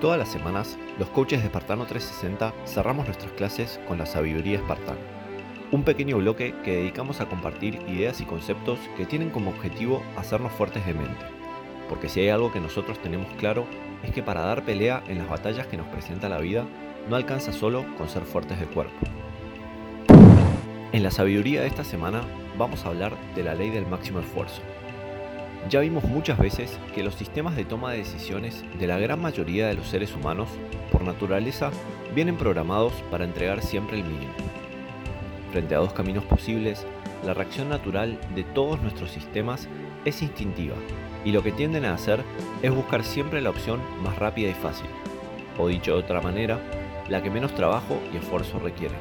Todas las semanas, los coaches de Espartano 360 cerramos nuestras clases con la sabiduría espartana, un pequeño bloque que dedicamos a compartir ideas y conceptos que tienen como objetivo hacernos fuertes de mente. Porque si hay algo que nosotros tenemos claro es que para dar pelea en las batallas que nos presenta la vida, no alcanza solo con ser fuertes de cuerpo. En la sabiduría de esta semana vamos a hablar de la ley del máximo esfuerzo, ya vimos muchas veces que los sistemas de toma de decisiones de la gran mayoría de los seres humanos, por naturaleza, vienen programados para entregar siempre el mínimo. Frente a dos caminos posibles, la reacción natural de todos nuestros sistemas es instintiva y lo que tienden a hacer es buscar siempre la opción más rápida y fácil, o dicho de otra manera, la que menos trabajo y esfuerzo requiere.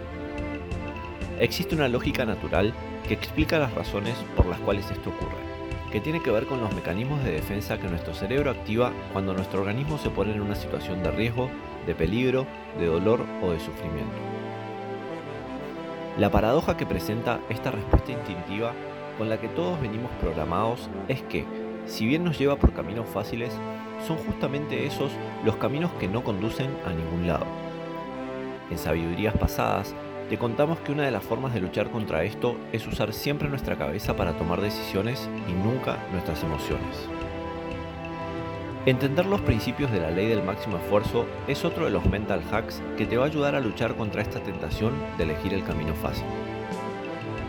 Existe una lógica natural que explica las razones por las cuales esto ocurre que tiene que ver con los mecanismos de defensa que nuestro cerebro activa cuando nuestro organismo se pone en una situación de riesgo, de peligro, de dolor o de sufrimiento. La paradoja que presenta esta respuesta instintiva con la que todos venimos programados es que, si bien nos lleva por caminos fáciles, son justamente esos los caminos que no conducen a ningún lado. En sabidurías pasadas te contamos que una de las formas de luchar contra esto es usar siempre nuestra cabeza para tomar decisiones y nunca nuestras emociones. Entender los principios de la ley del máximo esfuerzo es otro de los mental hacks que te va a ayudar a luchar contra esta tentación de elegir el camino fácil.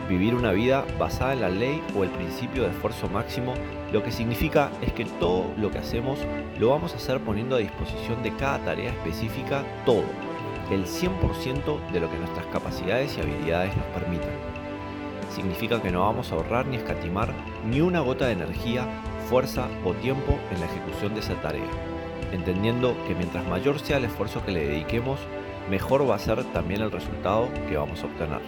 Vivir una vida basada en la ley o el principio de esfuerzo máximo lo que significa es que todo lo que hacemos lo vamos a hacer poniendo a disposición de cada tarea específica todo, el 100% de lo que nuestras capacidades y habilidades nos permitan. Significa que no vamos a ahorrar ni escatimar ni una gota de energía, fuerza o tiempo en la ejecución de esa tarea, entendiendo que mientras mayor sea el esfuerzo que le dediquemos, mejor va a ser también el resultado que vamos a obtener.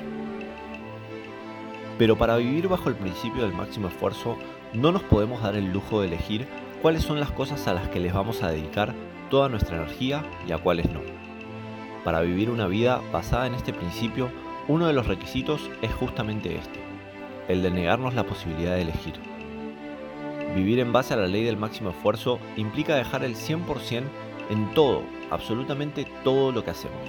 Pero para vivir bajo el principio del máximo esfuerzo, no nos podemos dar el lujo de elegir cuáles son las cosas a las que les vamos a dedicar toda nuestra energía y a cuáles no. Para vivir una vida basada en este principio, uno de los requisitos es justamente este, el de negarnos la posibilidad de elegir. Vivir en base a la ley del máximo esfuerzo implica dejar el 100% en todo, absolutamente todo lo que hacemos.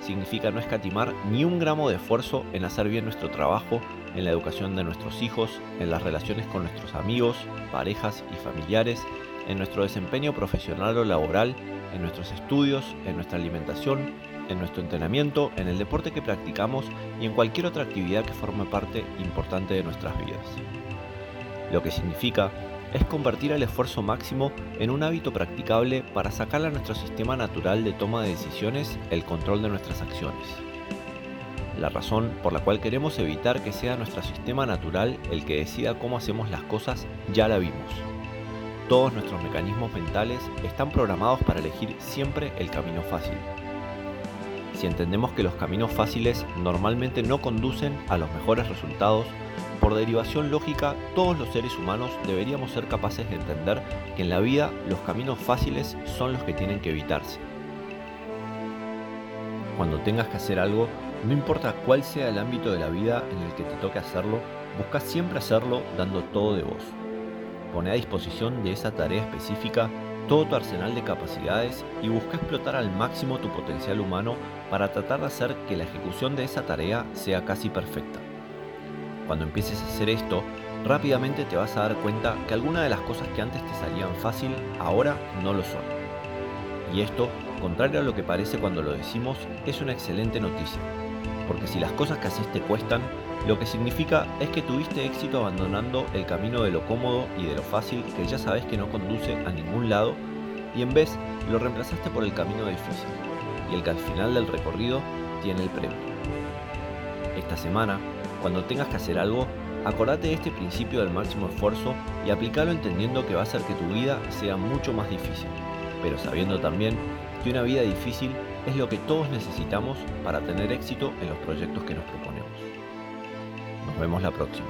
Significa no escatimar ni un gramo de esfuerzo en hacer bien nuestro trabajo, en la educación de nuestros hijos, en las relaciones con nuestros amigos, parejas y familiares, en nuestro desempeño profesional o laboral, en nuestros estudios, en nuestra alimentación, en nuestro entrenamiento, en el deporte que practicamos y en cualquier otra actividad que forme parte importante de nuestras vidas. Lo que significa es convertir el esfuerzo máximo en un hábito practicable para sacarle a nuestro sistema natural de toma de decisiones el control de nuestras acciones. La razón por la cual queremos evitar que sea nuestro sistema natural el que decida cómo hacemos las cosas ya la vimos todos nuestros mecanismos mentales están programados para elegir siempre el camino fácil. Si entendemos que los caminos fáciles normalmente no conducen a los mejores resultados, por derivación lógica todos los seres humanos deberíamos ser capaces de entender que en la vida los caminos fáciles son los que tienen que evitarse. Cuando tengas que hacer algo, no importa cuál sea el ámbito de la vida en el que te toque hacerlo, busca siempre hacerlo dando todo de vos. Pone a disposición de esa tarea específica todo tu arsenal de capacidades y busca explotar al máximo tu potencial humano para tratar de hacer que la ejecución de esa tarea sea casi perfecta. Cuando empieces a hacer esto, rápidamente te vas a dar cuenta que algunas de las cosas que antes te salían fácil, ahora no lo son. Y esto, contrario a lo que parece cuando lo decimos, es una excelente noticia, porque si las cosas que haces te cuestan, lo que significa es que tuviste éxito abandonando el camino de lo cómodo y de lo fácil que ya sabes que no conduce a ningún lado y en vez lo reemplazaste por el camino difícil y el que al final del recorrido tiene el premio. Esta semana, cuando tengas que hacer algo, acordate de este principio del máximo esfuerzo y aplícalo entendiendo que va a hacer que tu vida sea mucho más difícil, pero sabiendo también que una vida difícil es lo que todos necesitamos para tener éxito en los proyectos que nos proponemos. Nos vemos la próxima.